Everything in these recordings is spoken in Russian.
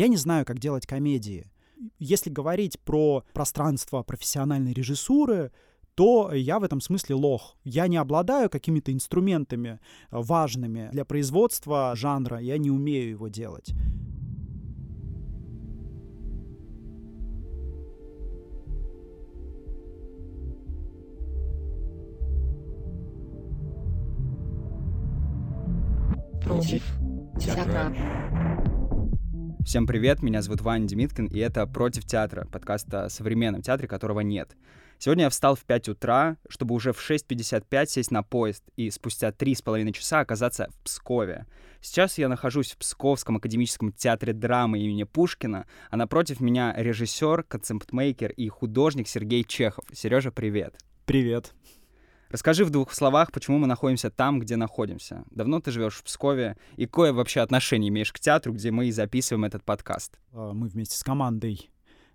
Я не знаю, как делать комедии. Если говорить про пространство профессиональной режиссуры, то я в этом смысле лох. Я не обладаю какими-то инструментами важными для производства жанра, я не умею его делать. против театра. Всем привет, меня зовут Ваня Демиткин, и это «Против театра», подкаст о современном театре, которого нет. Сегодня я встал в 5 утра, чтобы уже в 6.55 сесть на поезд и спустя 3,5 часа оказаться в Пскове. Сейчас я нахожусь в Псковском академическом театре драмы имени Пушкина, а напротив меня режиссер, концептмейкер и художник Сергей Чехов. Сережа, привет. Привет. Расскажи в двух словах, почему мы находимся там, где находимся. Давно ты живешь в Пскове, и какое вообще отношение имеешь к театру, где мы и записываем этот подкаст? А, мы вместе с командой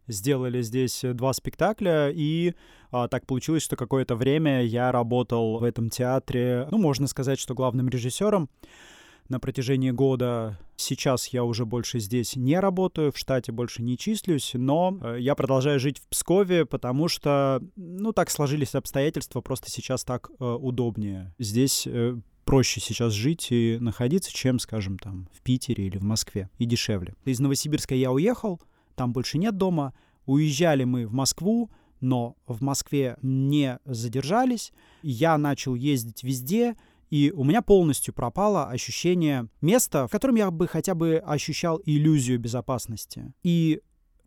сделали здесь два спектакля, и а, так получилось, что какое-то время я работал в этом театре, ну, можно сказать, что главным режиссером на протяжении года. Сейчас я уже больше здесь не работаю, в штате больше не числюсь, но э, я продолжаю жить в Пскове, потому что, ну, так сложились обстоятельства, просто сейчас так э, удобнее. Здесь э, проще сейчас жить и находиться, чем, скажем, там, в Питере или в Москве, и дешевле. Из Новосибирска я уехал, там больше нет дома, уезжали мы в Москву, но в Москве не задержались, я начал ездить везде, и у меня полностью пропало ощущение места, в котором я бы хотя бы ощущал иллюзию безопасности. И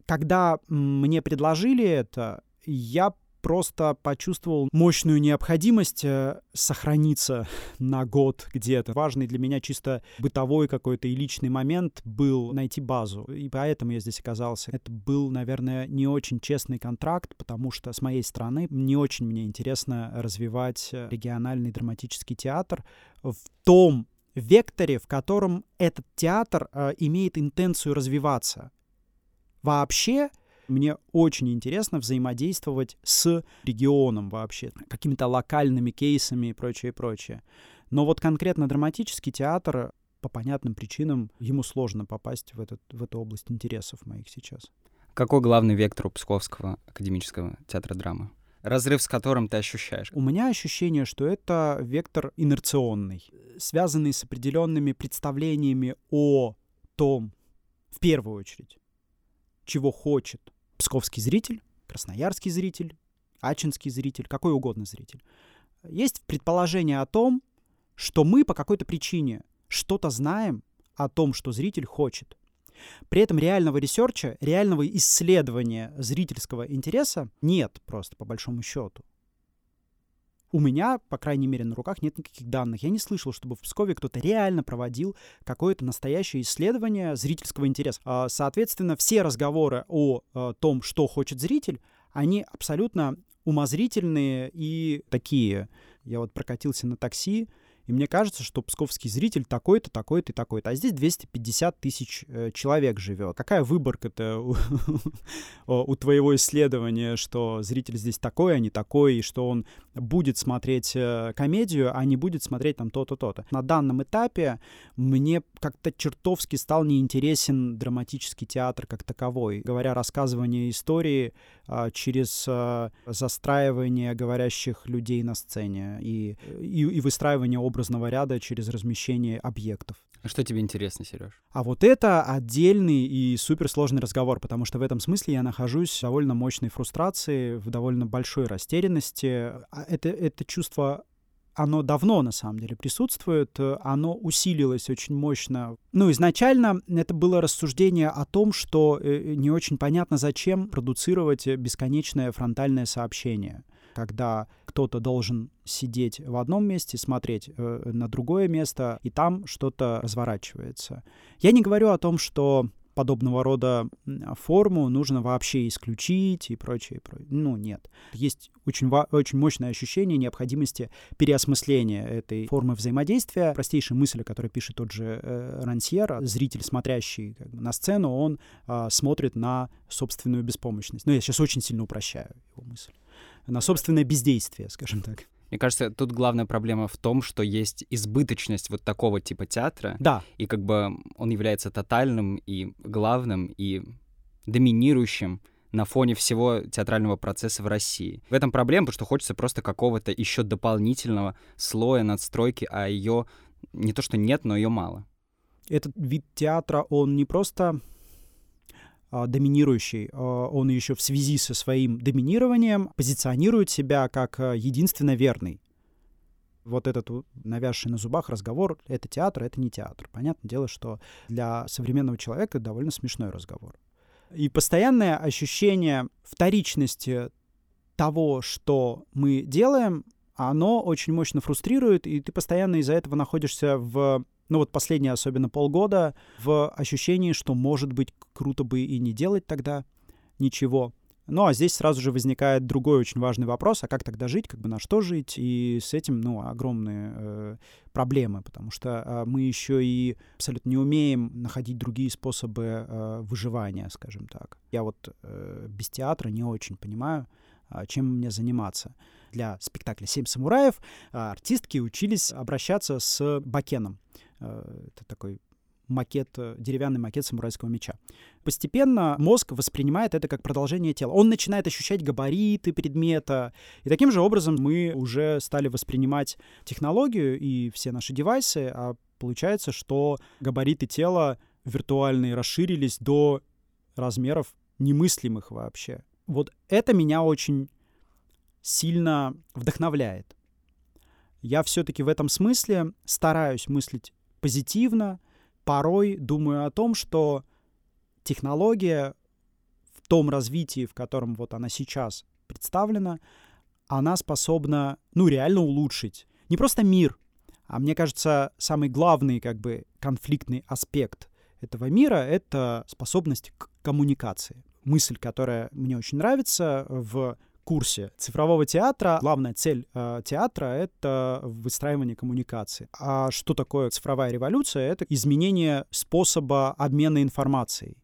когда мне предложили это, я просто почувствовал мощную необходимость э, сохраниться на год где-то. Важный для меня чисто бытовой какой-то и личный момент был найти базу, и поэтому я здесь оказался. Это был, наверное, не очень честный контракт, потому что с моей стороны не очень мне интересно развивать э, региональный драматический театр в том векторе, в котором этот театр э, имеет интенцию развиваться. Вообще, мне очень интересно взаимодействовать с регионом вообще, какими-то локальными кейсами и прочее, прочее. Но вот конкретно драматический театр по понятным причинам ему сложно попасть в, этот, в эту область интересов моих сейчас. Какой главный вектор у Псковского академического театра драмы? Разрыв с которым ты ощущаешь? У меня ощущение, что это вектор инерционный, связанный с определенными представлениями о том, в первую очередь, чего хочет псковский зритель, красноярский зритель, ачинский зритель, какой угодно зритель. Есть предположение о том, что мы по какой-то причине что-то знаем о том, что зритель хочет. При этом реального ресерча, реального исследования зрительского интереса нет просто, по большому счету. У меня, по крайней мере, на руках нет никаких данных. Я не слышал, чтобы в Пскове кто-то реально проводил какое-то настоящее исследование зрительского интереса. А, соответственно, все разговоры о э, том, что хочет зритель, они абсолютно умозрительные и такие. Я вот прокатился на такси, и мне кажется, что псковский зритель такой-то, такой-то и такой-то. А здесь 250 тысяч э, человек живет. Какая выборка-то у, у твоего исследования, что зритель здесь такой, а не такой, и что он будет смотреть э, комедию, а не будет смотреть там то-то, то-то. На данном этапе мне как-то чертовски стал неинтересен драматический театр как таковой. Говоря рассказывание истории а, через а, застраивание говорящих людей на сцене и, и, и выстраивание образа образного ряда через размещение объектов. А что тебе интересно, Сереж? А вот это отдельный и суперсложный разговор, потому что в этом смысле я нахожусь в довольно мощной фрустрации, в довольно большой растерянности. А это, это чувство оно давно, на самом деле, присутствует, оно усилилось очень мощно. Ну, изначально это было рассуждение о том, что э, не очень понятно, зачем продуцировать бесконечное фронтальное сообщение когда кто-то должен сидеть в одном месте, смотреть э, на другое место, и там что-то разворачивается. Я не говорю о том, что подобного рода форму нужно вообще исключить и прочее. прочее. Ну, нет. Есть очень, очень мощное ощущение необходимости переосмысления этой формы взаимодействия. Простейшая мысль, о которой пишет тот же э, Рансьер, зритель, смотрящий как бы, на сцену, он э, смотрит на собственную беспомощность. Ну, я сейчас очень сильно упрощаю его мысль на собственное бездействие, скажем так. Мне кажется, тут главная проблема в том, что есть избыточность вот такого типа театра, Да, и как бы он является тотальным и главным, и доминирующим на фоне всего театрального процесса в России. В этом проблема, потому что хочется просто какого-то еще дополнительного слоя надстройки, а ее не то что нет, но ее мало. этот вид театра, он не просто доминирующий, а, он еще в связи со своим доминированием позиционирует себя как а, единственно верный. Вот этот навязший на зубах разговор — это театр, это не театр. Понятное дело, что для современного человека это довольно смешной разговор. И постоянное ощущение вторичности того, что мы делаем, оно очень мощно фрустрирует, и ты постоянно из-за этого находишься в, ну вот последние особенно полгода, в ощущении, что, может быть, круто бы и не делать тогда ничего. Ну, а здесь сразу же возникает другой очень важный вопрос, а как тогда жить, как бы на что жить, и с этим, ну, огромные э, проблемы, потому что э, мы еще и абсолютно не умеем находить другие способы э, выживания, скажем так. Я вот э, без театра не очень понимаю, а, чем мне заниматься. Для спектакля «Семь самураев» а, артистки учились обращаться с бакеном. Э, Это такой макет, э, деревянный макет самурайского меча. Постепенно мозг воспринимает это как продолжение тела. Он начинает ощущать габариты предмета. И таким же образом мы уже стали воспринимать технологию и все наши девайсы, а получается, что габариты тела виртуальные расширились до размеров немыслимых вообще. Вот это меня очень сильно вдохновляет. Я все-таки в этом смысле стараюсь мыслить позитивно, порой думаю о том, что технология в том развитии, в котором вот она сейчас представлена, она способна, ну, реально улучшить не просто мир, а мне кажется, самый главный как бы конфликтный аспект этого мира — это способность к коммуникации. Мысль, которая мне очень нравится в курсе цифрового театра. Главная цель э, театра — это выстраивание коммуникации. А что такое цифровая революция? Это изменение способа обмена информацией,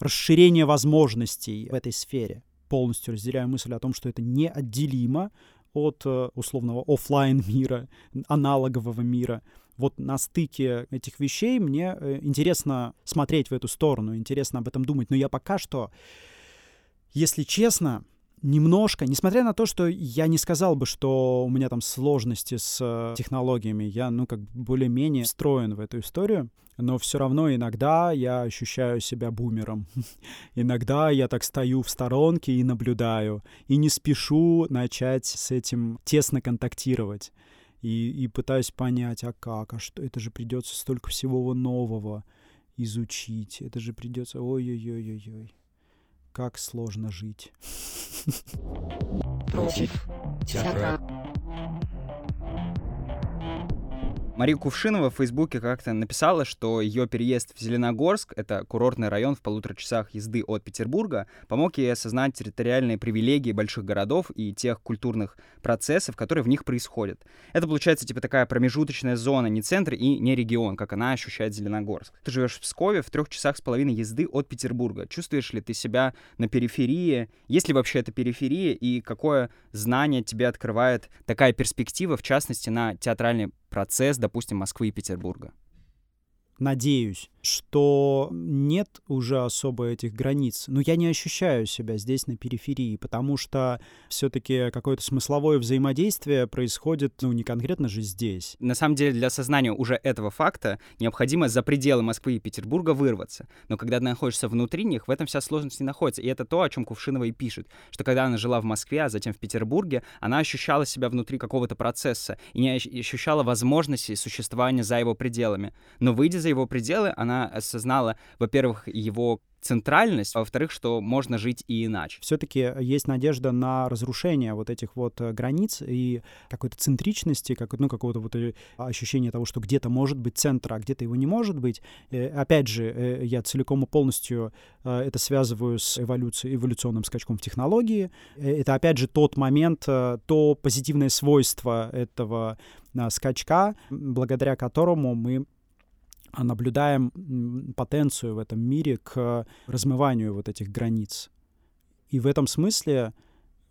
расширение возможностей в этой сфере. Полностью разделяю мысль о том, что это неотделимо от э, условного оффлайн мира, аналогового мира. Вот на стыке этих вещей мне э, интересно смотреть в эту сторону, интересно об этом думать. Но я пока что, если честно, немножко, несмотря на то, что я не сказал бы, что у меня там сложности с э, технологиями, я, ну, как более-менее встроен в эту историю, но все равно иногда я ощущаю себя бумером. иногда я так стою в сторонке и наблюдаю, и не спешу начать с этим тесно контактировать. И, и пытаюсь понять, а как, а что, это же придется столько всего нового изучить, это же придется, ой-ой-ой-ой-ой как сложно жить. Против театра. Мария Кувшинова в Фейсбуке как-то написала, что ее переезд в Зеленогорск, это курортный район в полутора часах езды от Петербурга, помог ей осознать территориальные привилегии больших городов и тех культурных процессов, которые в них происходят. Это получается типа такая промежуточная зона, не центр и не регион, как она ощущает Зеленогорск. Ты живешь в Пскове в трех часах с половиной езды от Петербурга. Чувствуешь ли ты себя на периферии? Есть ли вообще эта периферия? И какое знание тебе открывает такая перспектива, в частности, на театральный процесс, допустим, Москвы и Петербурга? Надеюсь, что нет уже особо этих границ. Но я не ощущаю себя здесь на периферии, потому что все-таки какое-то смысловое взаимодействие происходит, ну, не конкретно же здесь. На самом деле, для осознания уже этого факта необходимо за пределы Москвы и Петербурга вырваться. Но когда ты находишься внутри них, в этом вся сложность не находится. И это то, о чем Кувшинова и пишет, что когда она жила в Москве, а затем в Петербурге, она ощущала себя внутри какого-то процесса и не ощущала возможности существования за его пределами. Но выйдя за его пределы, она осознала, во-первых, его центральность, а во-вторых, что можно жить и иначе. Все-таки есть надежда на разрушение вот этих вот э, границ и какой-то центричности, как, ну, какого-то вот э, ощущения того, что где-то может быть центр, а где-то его не может быть. И, опять же, э, я целиком и полностью это связываю с эволюцией, эволюционным скачком в технологии. Это, опять же, тот момент, то позитивное свойство этого скачка, благодаря которому мы наблюдаем потенцию в этом мире к размыванию вот этих границ. И в этом смысле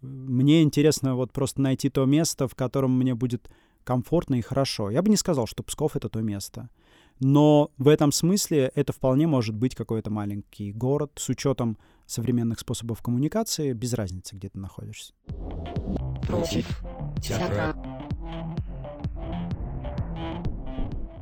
Мне интересно вот просто найти то место, в котором мне будет комфортно и хорошо. Я бы не сказал, что Псков — это то место. Но в этом смысле это вполне может быть какой-то маленький город с учетом современных способов коммуникации, без разницы, где ты находишься. Против театра.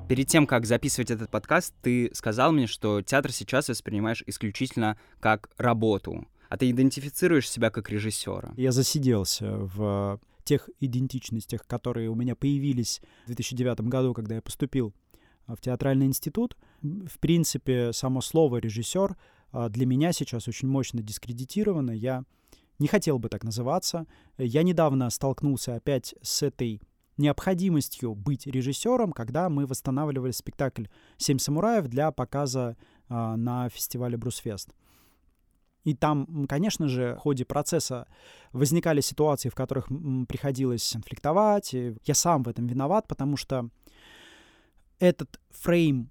Перед тем, как записывать этот подкаст, ты сказал мне, что театр сейчас воспринимаешь исключительно как работу. А ты идентифицируешь себя как режиссера. Я засиделся в тех идентичностях, которые у меня появились в 2009 году, когда я поступил в театральный институт. В принципе, само слово режиссер а, для меня сейчас очень мощно дискредитировано. Я не хотел бы так называться. Я недавно столкнулся опять с этой необходимостью быть режиссером, когда мы восстанавливали спектакль «Семь самураев» для показа э, на фестивале «Брусфест». И там, конечно же, в ходе процесса возникали ситуации, в которых приходилось конфликтовать. И я сам в этом виноват, потому что этот фрейм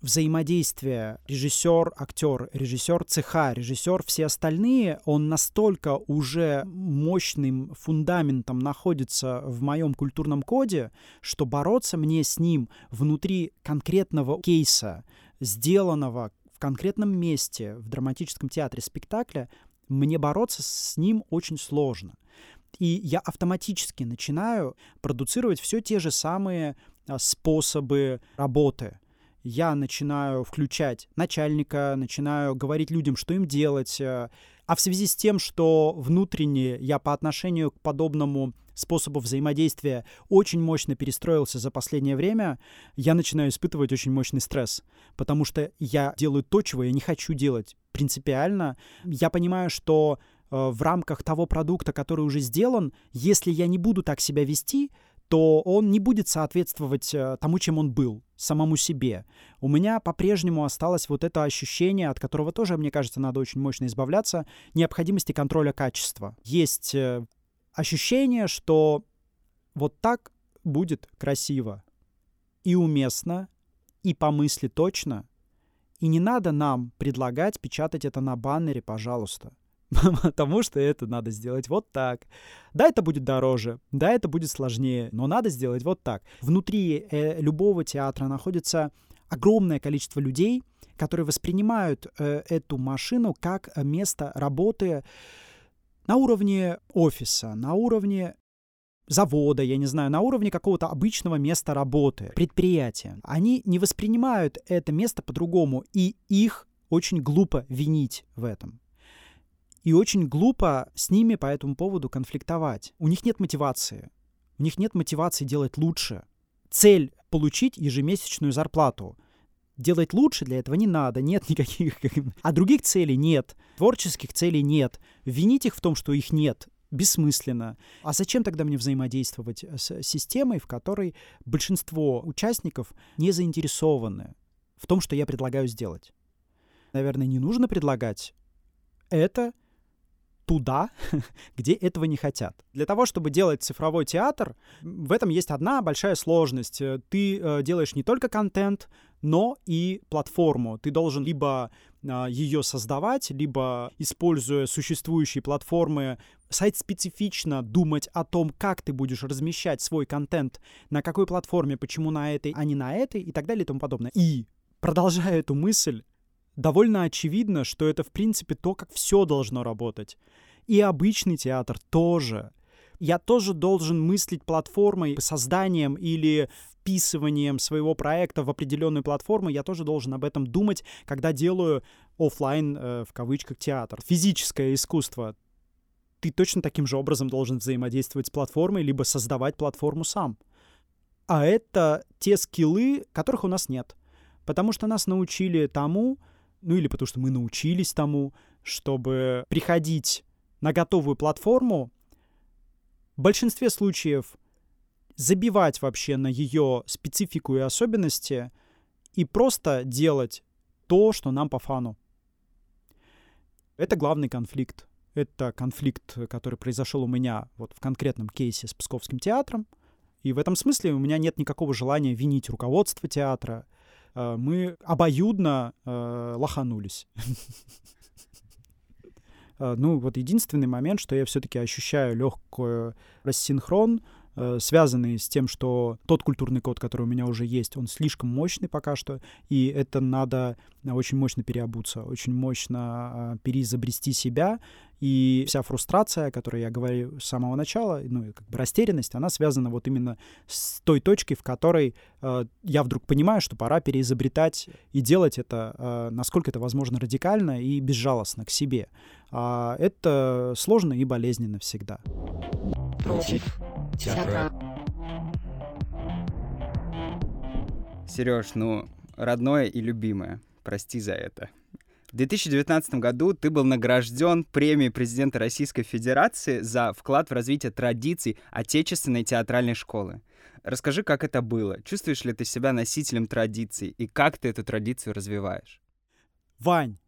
взаимодействие режиссер, актер, режиссер цеха, режиссер, все остальные, он настолько уже мощным фундаментом находится в моем культурном коде, что бороться мне с ним внутри конкретного кейса, сделанного в конкретном месте в драматическом театре спектакля, мне бороться с ним очень сложно. И я автоматически начинаю продуцировать все те же самые а, способы работы — я начинаю включать начальника, начинаю говорить людям, что им делать. Э, а в связи с тем, что внутренне я по отношению к подобному способу взаимодействия очень мощно перестроился за последнее время, я начинаю испытывать очень мощный стресс, потому что я делаю то, чего я не хочу делать принципиально. Я понимаю, что э, в рамках того продукта, который уже сделан, если я не буду так себя вести, то он не будет соответствовать э, тому, чем он был, самому себе. У меня по-прежнему осталось вот это ощущение, от которого тоже, мне кажется, надо очень мощно избавляться, необходимости контроля качества. Есть э, ощущение, что вот так будет красиво и уместно, и по мысли точно, и не надо нам предлагать печатать это на баннере, пожалуйста. потому что это надо сделать вот так. Да, это будет дороже, да, это будет сложнее, но надо сделать вот так. Внутри э, любого театра находится огромное количество людей, которые воспринимают э, эту машину как место работы на уровне офиса, на уровне завода, я не знаю, на уровне какого-то обычного места работы, предприятия. Они не воспринимают это место по-другому, и их очень глупо винить в этом. И очень глупо с ними по этому поводу конфликтовать. У них нет мотивации. У них нет мотивации делать лучше. Цель — получить ежемесячную зарплату. Делать лучше для этого не надо, нет никаких... А других целей нет, творческих целей нет. Винить их в том, что их нет, бессмысленно. А зачем тогда мне взаимодействовать с системой, в которой большинство участников не заинтересованы в том, что я предлагаю сделать? Наверное, не нужно предлагать это туда, где этого не хотят. Для того, чтобы делать цифровой театр, в этом есть одна большая сложность. Э, ты э, делаешь не только контент, но и платформу. Ты должен либо э, ее создавать, либо, используя существующие платформы, сайт-специфично думать о том, как ты будешь размещать свой контент, на какой платформе, почему на этой, а не на этой, и так далее и тому подобное. И, продолжая эту мысль, довольно очевидно, что это, в принципе, то, как все должно работать. И обычный театр тоже. Я тоже должен мыслить платформой, созданием или вписыванием своего проекта в определенную платформу, я тоже должен об этом думать, когда делаю офлайн э, в кавычках театр. Физическое искусство. Ты точно таким же образом должен взаимодействовать с платформой, либо создавать платформу сам. А это те скиллы, которых у нас нет. Потому что нас научили тому, ну или потому что мы научились тому, чтобы приходить на готовую платформу, в большинстве случаев забивать вообще на ее специфику и особенности и просто делать то, что нам по фану. Это главный конфликт. Это конфликт, который произошел у меня вот в конкретном кейсе с Псковским театром. И в этом смысле у меня нет никакого желания винить руководство театра, мы обоюдно э, лоханулись. Э, ну, вот единственный момент, что я все-таки ощущаю легкую рассинхрон, э, связанный с тем, что тот культурный код, который у меня уже есть, он слишком мощный пока что, и это надо очень мощно переобуться, очень мощно переизобрести себя, и вся фрустрация, о которой я говорю с самого начала, ну, как бы растерянность, она связана вот именно с той точкой, в которой э, я вдруг понимаю, что пора переизобретать и делать это, э, насколько это возможно, радикально и безжалостно к себе. А это сложно и болезненно всегда. Против театра. Сереж, ну, родное и любимое. Прости за это. В 2019 году ты был награжден премией президента Российской Федерации за вклад в развитие традиций отечественной театральной школы. Расскажи, как это было. Чувствуешь ли ты себя носителем традиций и как ты эту традицию развиваешь? Вань,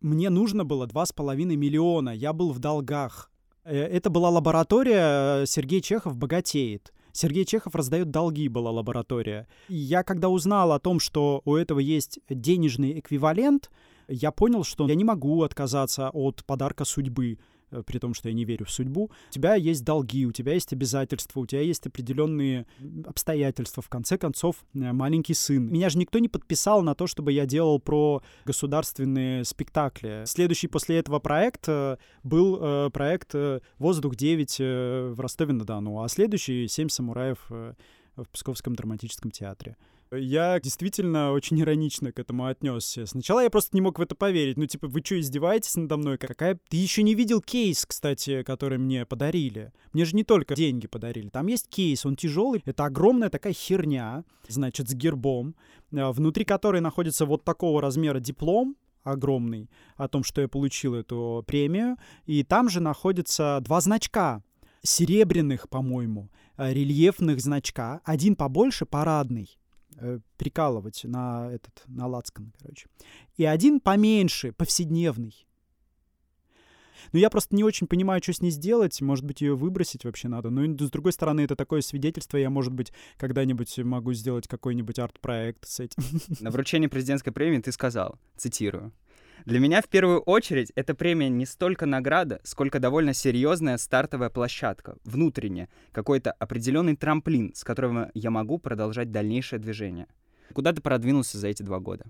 мне нужно было 2,5 миллиона, я был в долгах. Э, это была лаборатория э, «Сергей Чехов богатеет». Сергей Чехов раздает долги, была лаборатория. я когда узнал о том, что у этого есть денежный эквивалент, я понял, что я не могу отказаться от подарка судьбы при том, что я не верю в судьбу, у тебя есть долги, у тебя есть обязательства, у тебя есть определенные обстоятельства. В конце концов, э, маленький сын. Меня же никто не подписал на то, чтобы я делал про государственные спектакли. Следующий после этого проект э, был проект «Воздух-9» в Ростове-на-Дону, а следующий «Семь самураев» в Псковском драматическом театре. Я действительно очень иронично к этому отнесся. Сначала я просто не мог в это поверить. Ну, типа, вы что, издеваетесь надо мной? Какая... Ты еще не видел кейс, кстати, который мне подарили. Мне же не только деньги подарили. Там есть кейс, он тяжелый. Это огромная такая херня, значит, с гербом, а, внутри которой находится вот такого размера диплом, огромный о том, что я получил эту премию. И там же находятся два значка, серебряных, по-моему, а, рельефных значка. Один побольше, парадный э, прикалывать на этот, на лацкан, короче. И один поменьше, повседневный. Но я просто не очень понимаю, что с ней сделать. Может быть, ее выбросить вообще надо. Но с другой стороны, это такое свидетельство. Я, может быть, когда-нибудь могу сделать какой-нибудь арт-проект с этим. На вручении президентской премии ты сказал, цитирую, для меня в первую очередь эта премия не столько награда, сколько довольно серьезная стартовая площадка, внутренняя, какой-то определенный трамплин, с которого я могу продолжать дальнейшее движение. Куда ты продвинулся за эти два года?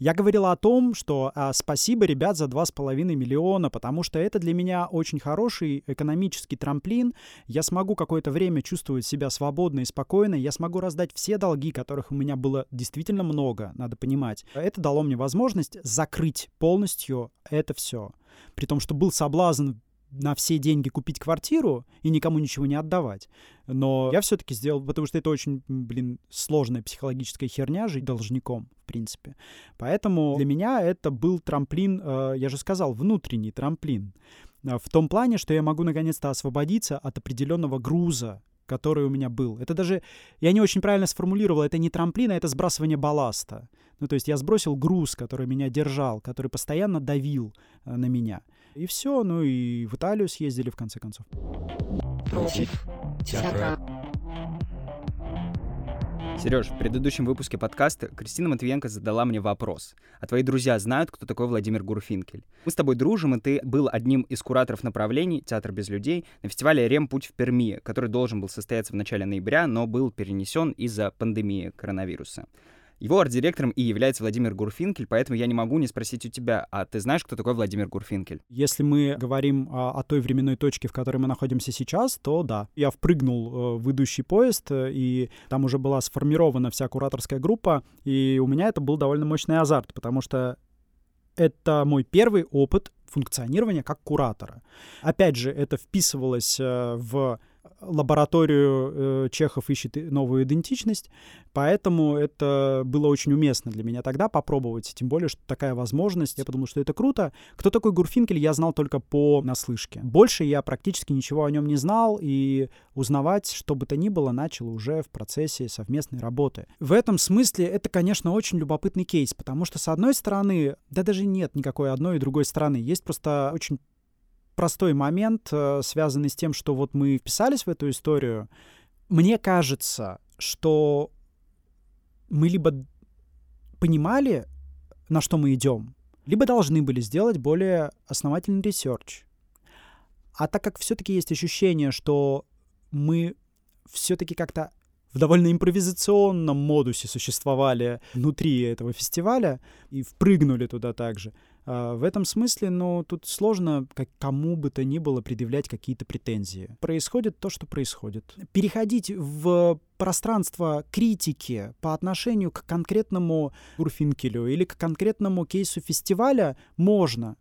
Я говорила о том, что а, спасибо, ребят, за 2,5 миллиона, потому что это для меня очень хороший экономический трамплин. Я смогу какое-то время чувствовать себя свободно и спокойно. Я смогу раздать все долги, которых у меня было действительно много, надо понимать. Это дало мне возможность закрыть полностью это все. При том, что был соблазн на все деньги купить квартиру и никому ничего не отдавать. Но я все-таки сделал, потому что это очень, блин, сложная психологическая херня жить должником, в принципе. Поэтому для меня это был трамплин, э, я же сказал, внутренний трамплин. Э, в том плане, что я могу наконец-то освободиться от определенного груза, который у меня был. Это даже, я не очень правильно сформулировал, это не трамплин, а это сбрасывание балласта. Ну, то есть я сбросил груз, который меня держал, который постоянно давил э, на меня. И все, ну и в Италию съездили в конце концов. Против театра. Сереж, в предыдущем выпуске подкаста Кристина Матвиенко задала мне вопрос. А твои друзья знают, кто такой Владимир Гурфинкель? Мы с тобой дружим, и ты был одним из кураторов направлений «Театр без людей» на фестивале «Рем. Путь в Перми», который должен был состояться в начале ноября, но был перенесен из-за пандемии коронавируса. Его арт-директором и является Владимир Гурфинкель, поэтому я не могу не спросить у тебя, а ты знаешь, кто такой Владимир Гурфинкель? Если мы говорим о, о той временной точке, в которой мы находимся сейчас, то да. Я впрыгнул э, в идущий поезд, э, и там уже была сформирована вся кураторская группа, и у меня это был довольно мощный азарт, потому что это мой первый опыт функционирования как куратора. Опять же, это вписывалось э, в лабораторию э, Чехов ищет новую идентичность, поэтому это было очень уместно для меня тогда попробовать, тем более, что такая возможность, я подумал, что это круто. Кто такой Гурфинкель, я знал только по наслышке. Больше я практически ничего о нем не знал, и узнавать, что бы то ни было, начал уже в процессе совместной работы. В этом смысле это, конечно, очень любопытный кейс, потому что, с одной стороны, да даже нет никакой одной и другой стороны, есть просто очень простой момент, э, связанный с тем, что вот мы вписались в эту историю. Мне кажется, что мы либо понимали, на что мы идем, либо должны были сделать более основательный research. А так как все-таки есть ощущение, что мы все-таки как-то в довольно импровизационном модусе существовали внутри этого фестиваля и впрыгнули туда также. А, в этом смысле, ну, тут сложно как кому бы то ни было предъявлять какие-то претензии. Происходит то, что происходит. Переходить в пространство критики по отношению к конкретному Урфинкелю или к конкретному кейсу фестиваля можно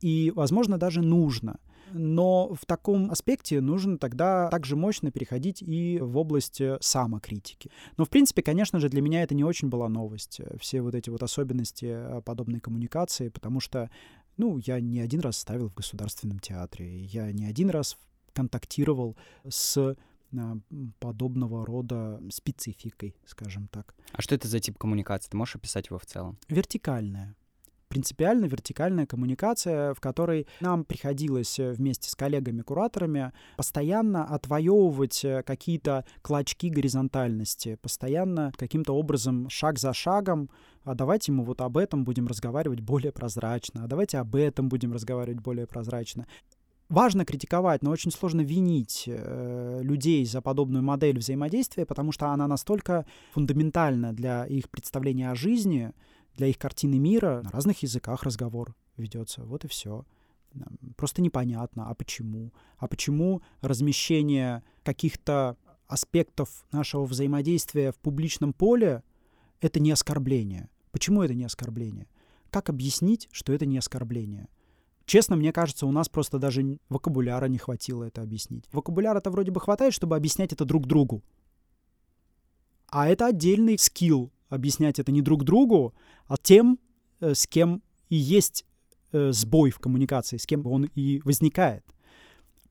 и, возможно, даже нужно — но в таком аспекте нужно тогда также мощно переходить и в область э, самокритики. Но, в принципе, конечно же, для меня это не очень была новость, э, все вот эти вот особенности э, подобной коммуникации, потому что, ну, я не один раз ставил в государственном театре, я не один раз контактировал с подобного рода спецификой, скажем так. А что это за тип коммуникации? Ты можешь описать его в целом? Вертикальная принципиально вертикальная коммуникация, в которой нам приходилось э, вместе с коллегами-кураторами постоянно отвоевывать э, какие-то клочки горизонтальности, постоянно каким-то образом, шаг за шагом, а давайте мы вот об этом будем разговаривать более прозрачно, а давайте об этом будем разговаривать более прозрачно. Важно критиковать, но очень сложно винить э, людей за подобную модель взаимодействия, потому что она настолько фундаментальна для их представления о жизни, для их картины мира на разных языках разговор ведется. Вот и все. Просто непонятно, а почему? А почему размещение каких-то аспектов нашего взаимодействия в публичном поле — это не оскорбление? Почему это не оскорбление? Как объяснить, что это не оскорбление? Честно, мне кажется, у нас просто даже вокабуляра не хватило это объяснить. Вокабуляра-то вроде бы хватает, чтобы объяснять это друг другу. А это отдельный скилл объяснять это не друг другу, а тем, э, с кем и есть э, сбой в коммуникации, с кем он и возникает.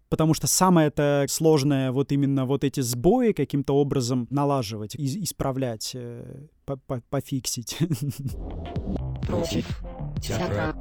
Потому что самое это сложное вот именно вот эти сбои каким-то образом налаживать, исправлять, э, пофиксить. Против театра.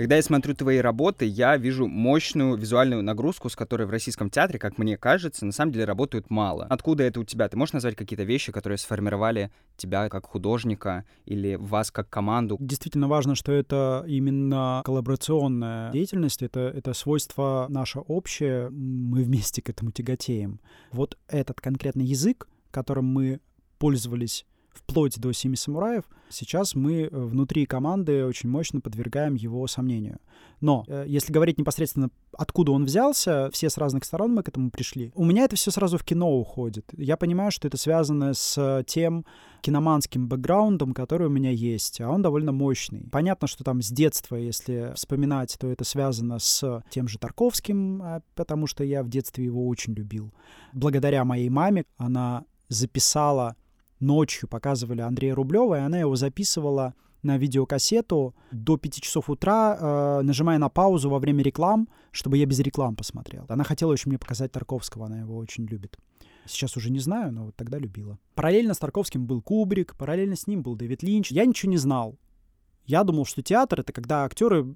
Когда я смотрю твои работы, я вижу мощную визуальную нагрузку, с которой в российском театре, как мне кажется, на самом деле работают мало. Откуда это у тебя? Ты можешь назвать какие-то вещи, которые сформировали тебя как художника или вас как команду? Действительно важно, что это именно коллаборационная деятельность, это, это свойство наше общее, мы вместе к этому тяготеем. Вот этот конкретный язык, которым мы пользовались вплоть до «Семи самураев», сейчас мы э, внутри команды очень мощно подвергаем его сомнению. Но э, если говорить непосредственно, откуда он взялся, все с разных сторон мы к этому пришли. У меня это все сразу в кино уходит. Я понимаю, что это связано с тем киноманским бэкграундом, который у меня есть, а он довольно мощный. Понятно, что там с детства, если вспоминать, то это связано с тем же Тарковским, а, потому что я в детстве его очень любил. Благодаря моей маме она записала ночью показывали Андрея Рублева, и она его записывала на видеокассету до 5 часов утра, э, нажимая на паузу во время реклам, чтобы я без реклам посмотрел. Она хотела очень мне показать Тарковского, она его очень любит. Сейчас уже не знаю, но вот тогда любила. Параллельно с Тарковским был Кубрик, параллельно с ним был Дэвид Линч. Я ничего не знал. Я думал, что театр — это когда актеры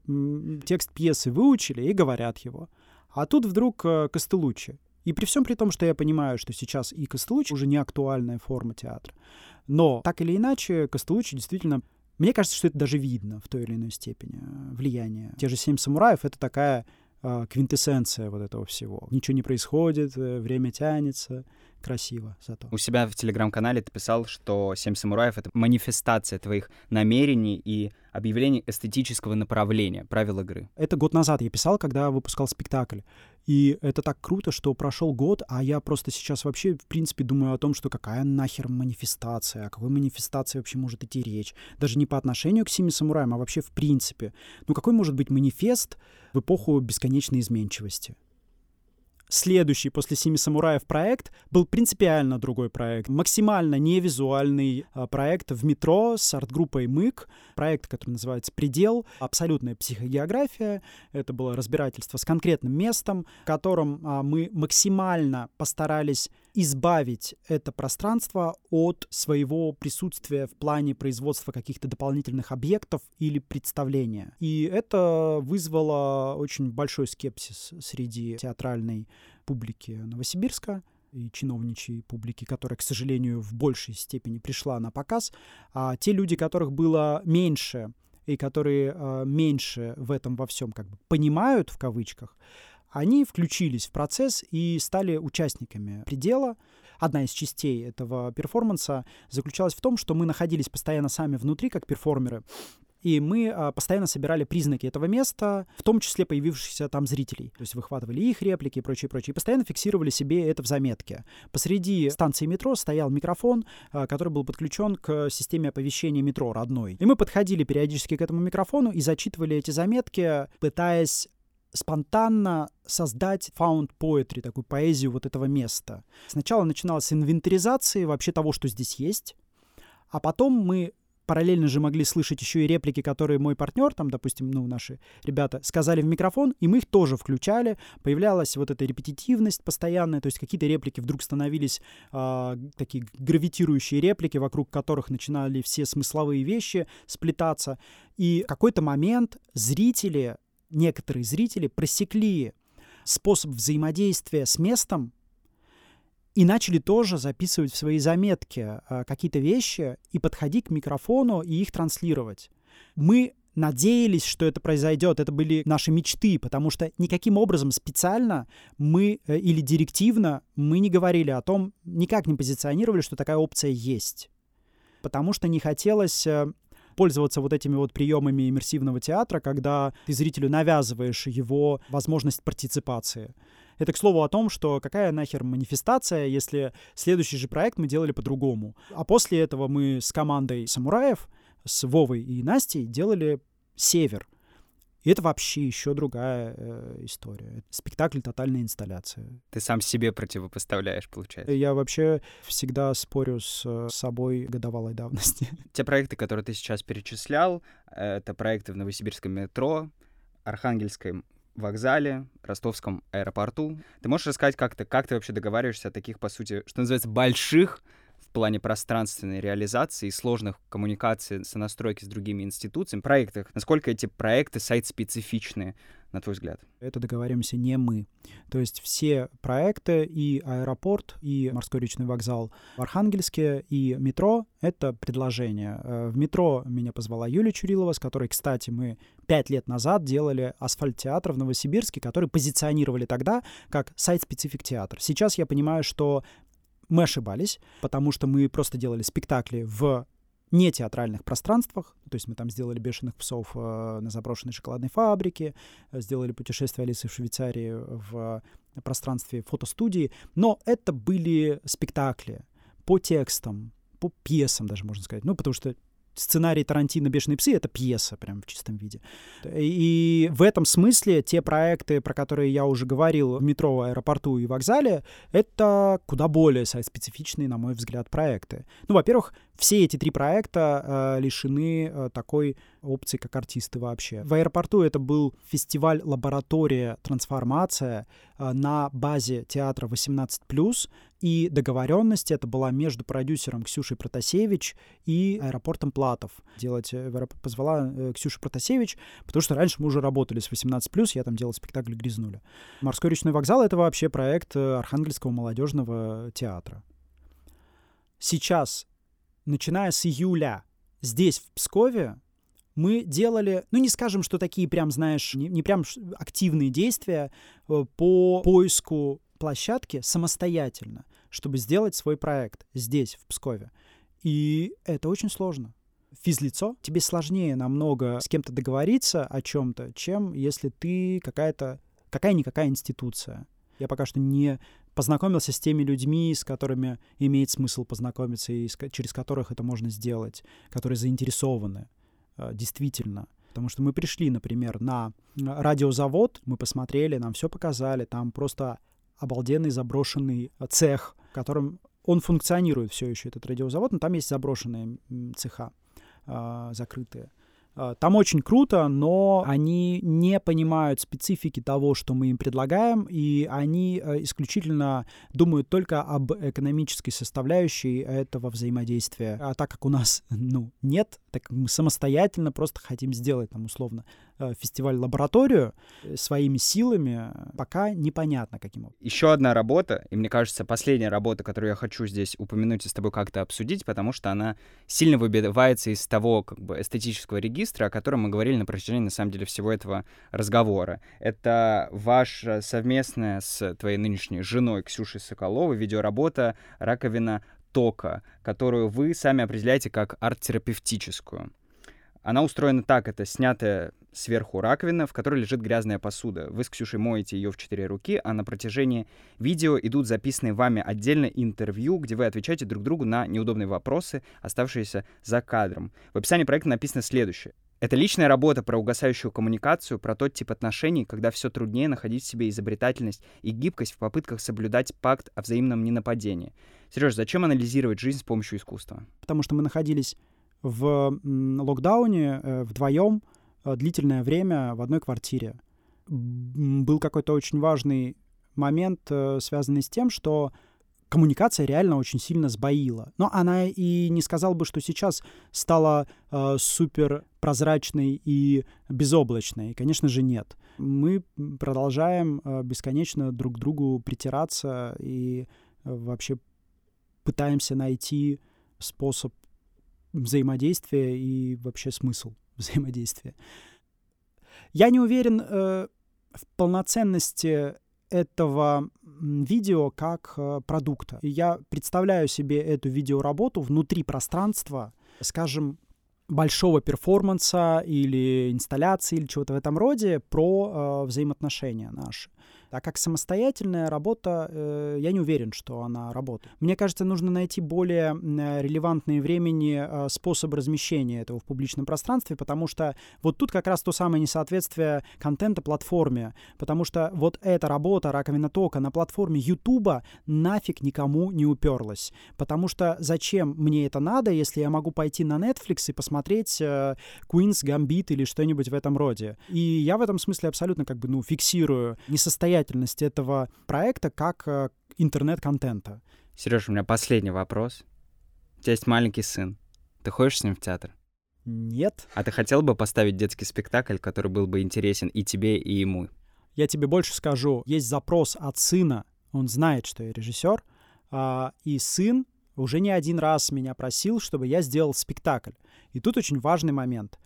текст пьесы выучили и говорят его. А тут вдруг э, Костелуччи. И при всем при том, что я понимаю, что сейчас и Костелуч уже не актуальная форма театра. Но так или иначе, Костелуч действительно мне кажется, что это даже видно в той или иной степени э, влияние. Те же «Семь самураев» — это такая э, квинтэссенция вот этого всего. Ничего не происходит, э, время тянется, красиво зато. У себя в телеграм-канале ты писал, что «Семь самураев» — это манифестация твоих намерений и объявление эстетического направления, правил игры. Это год назад я писал, когда выпускал спектакль. И это так круто, что прошел год, а я просто сейчас вообще, в принципе, думаю о том, что какая нахер манифестация, о какой манифестации вообще может идти речь. Даже не по отношению к семи самураям, а вообще в принципе. Ну какой может быть манифест в эпоху бесконечной изменчивости? Следующий после «Семи самураев» проект был принципиально другой проект. Максимально невизуальный а, проект в метро с арт-группой «Мык». Проект, который называется «Предел». Абсолютная психогеография. Это было разбирательство с конкретным местом, в котором а, мы максимально постарались избавить это пространство от своего присутствия в плане производства каких-то дополнительных объектов или представления. И это вызвало очень большой скепсис среди театральной публики Новосибирска. и чиновничьей публики, которая, к сожалению, в большей степени пришла на показ, а те люди, которых было меньше и которые э, меньше в этом во всем как бы понимают в кавычках, они включились в процесс и стали участниками предела. Одна из частей этого перформанса заключалась в том, что мы находились постоянно сами внутри, как перформеры, и мы а, постоянно собирали признаки этого места, в том числе появившихся там зрителей. То есть выхватывали их реплики и прочее, прочее. И постоянно фиксировали себе это в заметке. Посреди станции метро стоял микрофон, а, который был подключен к системе оповещения метро родной. И мы подходили периодически к этому микрофону и зачитывали эти заметки, пытаясь спонтанно создать found poetry, такую поэзию вот этого места. Сначала начиналась инвентаризация вообще того, что здесь есть, а потом мы параллельно же могли слышать еще и реплики, которые мой партнер, там, допустим, ну, наши ребята, сказали в микрофон, и мы их тоже включали. Появлялась вот эта репетитивность постоянная, то есть какие-то реплики вдруг становились э, такие гравитирующие реплики, вокруг которых начинали все смысловые вещи сплетаться. И в какой-то момент зрители некоторые зрители просекли способ взаимодействия с местом и начали тоже записывать в свои заметки э, какие-то вещи и подходить к микрофону и их транслировать. Мы надеялись, что это произойдет, это были наши мечты, потому что никаким образом специально мы э, или директивно мы не говорили о том, никак не позиционировали, что такая опция есть. Потому что не хотелось э, пользоваться вот этими вот приемами иммерсивного театра, когда ты зрителю навязываешь его возможность партиципации. Это, к слову, о том, что какая нахер манифестация, если следующий же проект мы делали по-другому. А после этого мы с командой самураев, с Вовой и Настей делали «Север», и это вообще еще другая э, история. Спектакль тотальная инсталляция. Ты сам себе противопоставляешь, получается. Я вообще всегда спорю с э, собой годовалой давности. Те проекты, которые ты сейчас перечислял, это проекты в Новосибирском метро, Архангельском вокзале, Ростовском аэропорту. Ты можешь рассказать, как ты, как ты вообще договариваешься о таких, по сути, что называется, больших плане пространственной реализации и сложных коммуникаций, сонастройки с другими институциями, проектах, насколько эти проекты сайт-специфичны, на твой взгляд? Это договоримся не мы. То есть все проекты и аэропорт, и морской речной вокзал в Архангельске, и метро — это предложение. Э, в метро меня позвала Юлия Чурилова, с которой, кстати, мы пять лет назад делали асфальт-театр в Новосибирске, который позиционировали тогда как сайт-специфик театр. Сейчас я понимаю, что мы ошибались, потому что мы просто делали спектакли в не театральных пространствах. То есть мы там сделали «Бешеных псов» э, на заброшенной шоколадной фабрике, э, сделали «Путешествие Алисы в Швейцарии» в пространстве фотостудии. Но это были спектакли по текстам, по пьесам даже, можно сказать. Ну, потому что сценарий Тарантино «Бешеные псы» — это пьеса прям в чистом виде. И в этом смысле те проекты, про которые я уже говорил в метро, аэропорту и вокзале, это куда более специфичные, на мой взгляд, проекты. Ну, во-первых, все эти три проекта э, лишены э, такой опции, как артисты вообще. В аэропорту это был фестиваль «Лаборатория. Трансформация» э, на базе театра 18+, и договоренность это была между продюсером Ксюшей Протасевич и аэропортом Платов. Делать э, позвала э, Ксюша Протасевич, потому что раньше мы уже работали с 18+, я там делал спектакль «Грязнуля». Морской речной вокзал — это вообще проект э, Архангельского молодежного театра. Сейчас начиная с июля здесь, в Пскове, мы делали, ну не скажем, что такие прям, знаешь, не, не прям активные действия э, по поиску площадки самостоятельно, чтобы сделать свой проект здесь, в Пскове. И это очень сложно. Физлицо, тебе сложнее намного с кем-то договориться о чем-то, чем если ты какая-то, какая-никакая институция. Я пока что не познакомился с теми людьми, с которыми имеет смысл познакомиться и через которых это можно сделать, которые заинтересованы э, действительно. Потому что мы пришли, например, на радиозавод, мы посмотрели, нам все показали, там просто обалденный заброшенный цех, в котором он функционирует все еще, этот радиозавод, но там есть заброшенные цеха, э, закрытые. А, там очень круто, но они не понимают специфики того, что мы им предлагаем, и они э, исключительно думают только об экономической составляющей этого взаимодействия. А так как у нас, ну, нет, так мы самостоятельно просто хотим сделать там условно э, фестиваль-лабораторию э, своими силами, пока непонятно каким образом. Еще одна работа, и мне кажется, последняя работа, которую я хочу здесь упомянуть и с тобой как-то обсудить, потому что она сильно выбивается из того как бы эстетического регистра, о котором мы говорили на протяжении, на самом деле, всего этого разговора. Это ваша совместная с твоей нынешней женой Ксюшей Соколовой видеоработа «Раковина тока», которую вы сами определяете как арт-терапевтическую. Она устроена так, это снятая сверху раковина, в которой лежит грязная посуда. Вы с Ксюшей моете ее в четыре руки, а на протяжении видео идут записанные вами отдельно интервью, где вы отвечаете друг другу на неудобные вопросы, оставшиеся за кадром. В описании проекта написано следующее. Это личная работа про угасающую коммуникацию, про тот тип отношений, когда все труднее находить в себе изобретательность и гибкость в попытках соблюдать пакт о взаимном ненападении. Сереж, зачем анализировать жизнь с помощью искусства? Потому что мы находились в локдауне э, вдвоем э, длительное время в одной квартире. Был какой-то очень важный момент, э, связанный с тем, что коммуникация реально очень сильно сбоила. Но она и не сказал бы, что сейчас стала супер прозрачной и безоблачной. Конечно же, нет. Мы продолжаем бесконечно друг к другу притираться и вообще пытаемся найти способ взаимодействия и вообще смысл взаимодействия. Я не уверен э, в полноценности этого видео как э, продукта. Я представляю себе эту видеоработу внутри пространства, скажем, большого перформанса или инсталляции или чего-то в этом роде про э, взаимоотношения наши. А как самостоятельная работа, э, я не уверен, что она работает. Мне кажется, нужно найти более релевантные времени э, способы размещения этого в публичном пространстве, потому что вот тут как раз то самое несоответствие контента платформе, потому что вот эта работа раковина тока на платформе Ютуба нафиг никому не уперлась, потому что зачем мне это надо, если я могу пойти на Netflix и посмотреть э, Queen's Gambit или что-нибудь в этом роде. И я в этом смысле абсолютно как бы, ну, фиксирую несостоятельность самостоятельность этого проекта как э, интернет-контента. Сереж, у меня последний вопрос. У тебя есть маленький сын. Ты ходишь с ним в театр? Нет. А ты хотел бы поставить детский спектакль, который был бы интересен и тебе, и ему? Я тебе больше скажу. Есть запрос от сына. Он знает, что я режиссер. А, и сын уже не один раз меня просил, чтобы я сделал спектакль. И тут очень важный момент.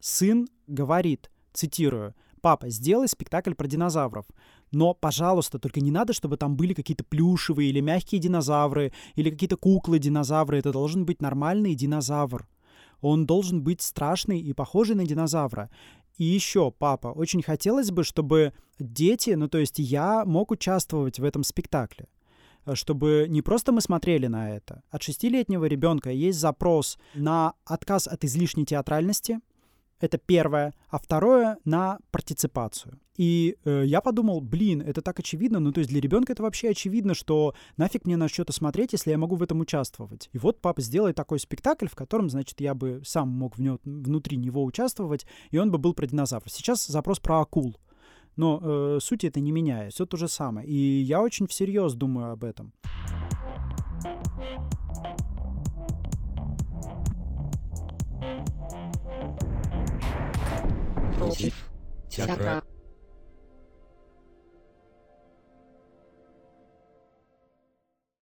Сын говорит, цитирую, «Папа, сделай спектакль про динозавров. Но, пожалуйста, только не надо, чтобы там были какие-то плюшевые или мягкие динозавры, или какие-то куклы-динозавры. Это должен быть нормальный динозавр. Он должен быть страшный и похожий на динозавра. И еще, папа, очень хотелось бы, чтобы дети, ну то есть я мог участвовать в этом спектакле чтобы не просто мы смотрели на это. От шестилетнего ребенка есть запрос на отказ от излишней театральности, это первое. А второе — на партиципацию. И э, я подумал, блин, это так очевидно. Ну, то есть для ребенка это вообще очевидно, что нафиг мне на что-то смотреть, если я могу в этом участвовать. И вот папа сделает такой спектакль, в котором, значит, я бы сам мог в него, внутри него участвовать, и он бы был про динозавров. Сейчас запрос про акул. Но э, суть это не меняет. Все то же самое. И я очень всерьез думаю об этом. Против театра